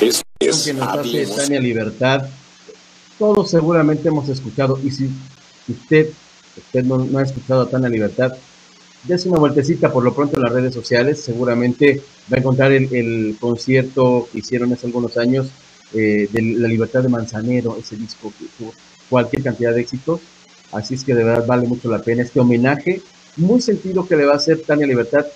Es, es que nos hace Tania Libertad. Todos seguramente hemos escuchado, y si usted, usted no, ha escuchado a Tania Libertad, dése una vueltecita por lo pronto en las redes sociales, seguramente va a encontrar el, concierto que hicieron hace algunos años eh, de La Libertad de Manzanero, ese disco que tuvo cualquier cantidad de éxito, así es que de verdad vale mucho la pena este homenaje muy sentido que le va a hacer Tania Libertad,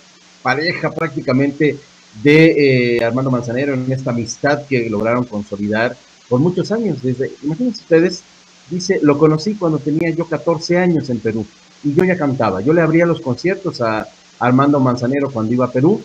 pareja prácticamente de eh, Armando Manzanero en esta amistad que lograron consolidar por muchos años. Desde, imagínense ustedes, dice, lo conocí cuando tenía yo 14 años en Perú y yo ya cantaba. Yo le abría los conciertos a Armando Manzanero cuando iba a Perú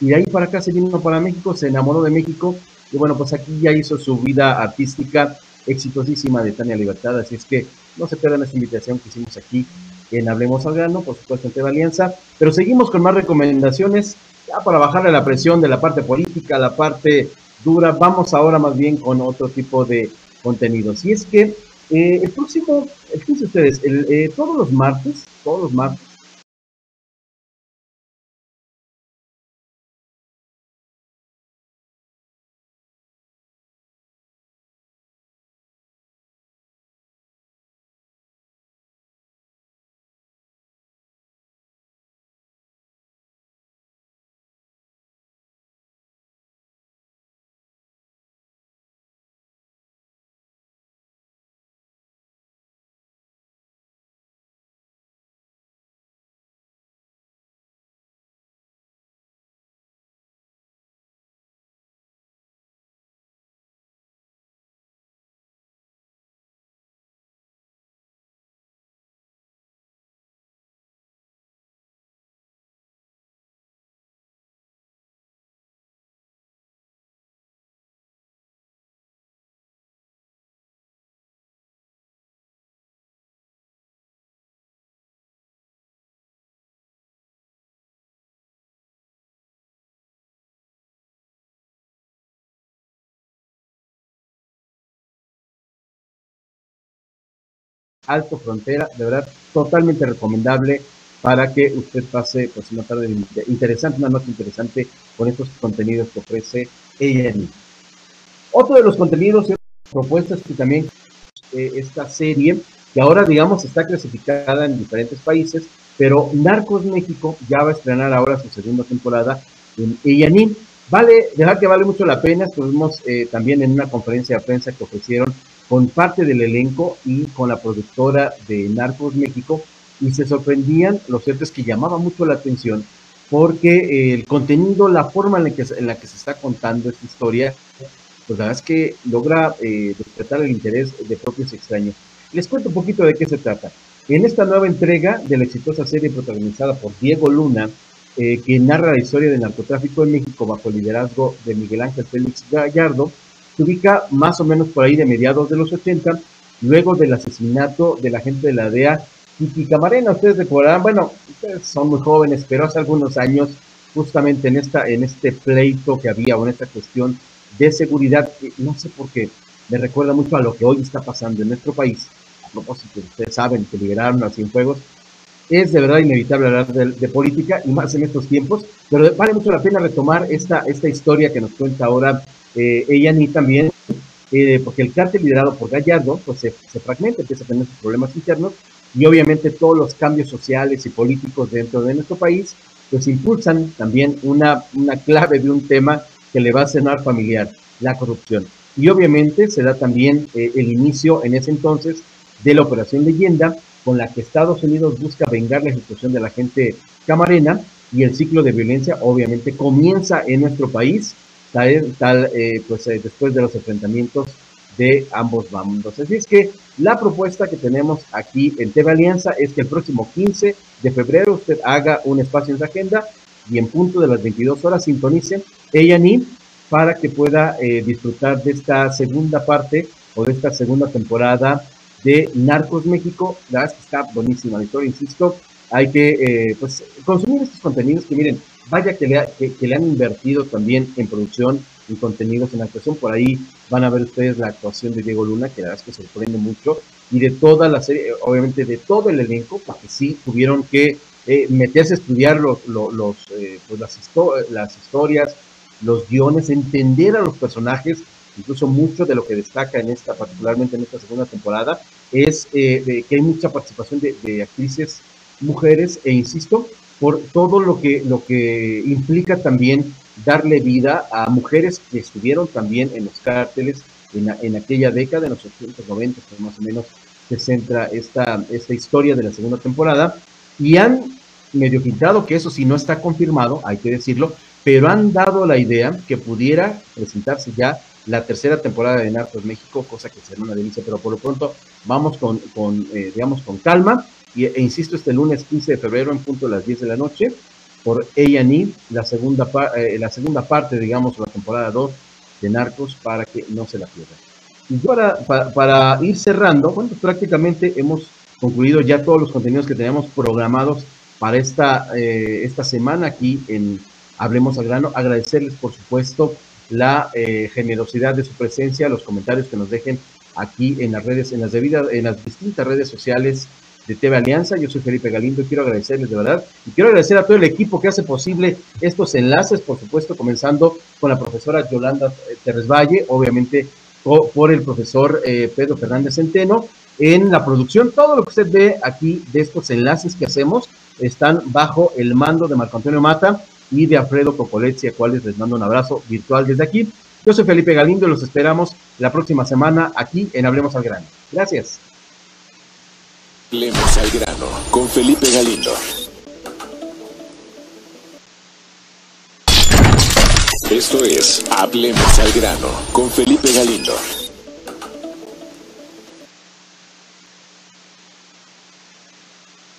y de ahí para acá se vino para México, se enamoró de México y bueno, pues aquí ya hizo su vida artística exitosísima de Tania Libertad, así es que no se pierdan esta invitación que hicimos aquí en Hablemos al Grano, por supuesto en TV Alianza, pero seguimos con más recomendaciones ya para bajarle la presión de la parte política, la parte dura, vamos ahora más bien con otro tipo de contenidos. Y es que eh, el próximo, fíjense ustedes, eh, todos los martes, todos los martes, Alto Frontera, de verdad, totalmente recomendable para que usted pase pues, una tarde interesante, una noche interesante con estos contenidos que ofrece ENI. Otro de los contenidos y propuestas que también eh, esta serie, que ahora digamos está clasificada en diferentes países, pero Narcos México ya va a estrenar ahora su segunda temporada en ENI. Vale, dejar que vale mucho la pena, estuvimos eh, también en una conferencia de prensa que ofrecieron con parte del elenco y con la productora de Narcos México y se sorprendían, lo cierto que llamaba mucho la atención porque eh, el contenido, la forma en la, que, en la que se está contando esta historia, pues la verdad es que logra eh, despertar el interés de propios extraños. Les cuento un poquito de qué se trata. En esta nueva entrega de la exitosa serie protagonizada por Diego Luna, eh, que narra la historia del narcotráfico en México bajo el liderazgo de Miguel Ángel Félix Gallardo, se ubica más o menos por ahí de mediados de los 80, luego del asesinato de la gente de la DEA, Kiki Camarena. Ustedes recordarán, bueno, ustedes son muy jóvenes, pero hace algunos años, justamente en, esta, en este pleito que había o en esta cuestión de seguridad, no sé por qué, me recuerda mucho a lo que hoy está pasando en nuestro país. A propósito, ustedes saben que liberaron a Cienfuegos. Es de verdad inevitable hablar de, política y más en estos tiempos, pero vale mucho la pena retomar esta, esta historia que nos cuenta ahora eh, ella ni también, eh, porque el cártel liderado por Gallardo, pues se, fragmenta, empieza a tener sus problemas internos y obviamente todos los cambios sociales y políticos dentro de nuestro país, pues impulsan también una, una clave de un tema que le va a cenar familiar, la corrupción. Y obviamente se da también eh, el inicio en ese entonces de la Operación Leyenda, con la que Estados Unidos busca vengar la ejecución de la gente camarena y el ciclo de violencia obviamente comienza en nuestro país tal, eh, pues eh, después de los enfrentamientos de ambos bandos. Así es que la propuesta que tenemos aquí en TV Alianza es que el próximo 15 de febrero usted haga un espacio en su agenda y en punto de las 22 horas sintonice ni para que pueda eh, disfrutar de esta segunda parte o de esta segunda temporada de Narcos México. La verdad es que está buenísima la historia, insisto. Hay que pues, consumir estos contenidos que miren, vaya que le, que, le han invertido también en producción y contenidos en actuación. Por ahí van a ver ustedes la actuación de Diego Luna, que la verdad es que sorprende mucho, y de toda la serie, obviamente de todo el elenco, porque sí tuvieron que eh, meterse a estudiar los, los, eh, pues las, las historias los guiones, entender a los personajes, incluso mucho de lo que destaca en esta, particularmente en esta segunda temporada, es eh, que hay mucha participación de, actrices mujeres, e insisto, por todo lo que, lo que implica también darle vida a mujeres que estuvieron también en los cárteles en, en aquella década, en los 890, más o menos se centra esta, esta historia de la segunda temporada, y han medio pintado, que eso sí no está confirmado, hay que decirlo, pero han dado la idea que pudiera presentarse ya la tercera temporada de Narcos México, cosa que será una delicia, pero por lo pronto vamos con, con eh, digamos, con calma, y, e insisto, este lunes 15 de febrero en punto a las 10 de la noche, por A&E, la segunda, eh, la segunda parte, digamos, la temporada 2 de Narcos, para que no se la pierdan. Y para, para, ir cerrando, bueno, pues prácticamente hemos concluido ya todos los contenidos que teníamos programados para esta, eh, esta semana aquí en Hablemos al Grano. Agradecerles, por supuesto, la eh, generosidad de su presencia, los comentarios que nos dejen aquí en las redes, en las debidas, en las distintas redes sociales de TV Alianza. Yo soy Felipe Galindo y quiero agradecerles de verdad. Y quiero agradecer a todo el equipo que hace posible estos enlaces, por supuesto, comenzando con la profesora Yolanda Terres Valle, obviamente por el profesor eh, Pedro Fernández Centeno. En la producción, todo lo que usted ve aquí de estos enlaces que hacemos están bajo el mando de Marco Antonio Mata y de Alfredo Cocoletti, a cuales les mando un abrazo virtual desde aquí. Yo soy Felipe Galindo y los esperamos la próxima semana aquí en Hablemos al Grano. Gracias. Hablemos al Grano con Felipe Galindo. Esto es Hablemos al Grano con Felipe Galindo.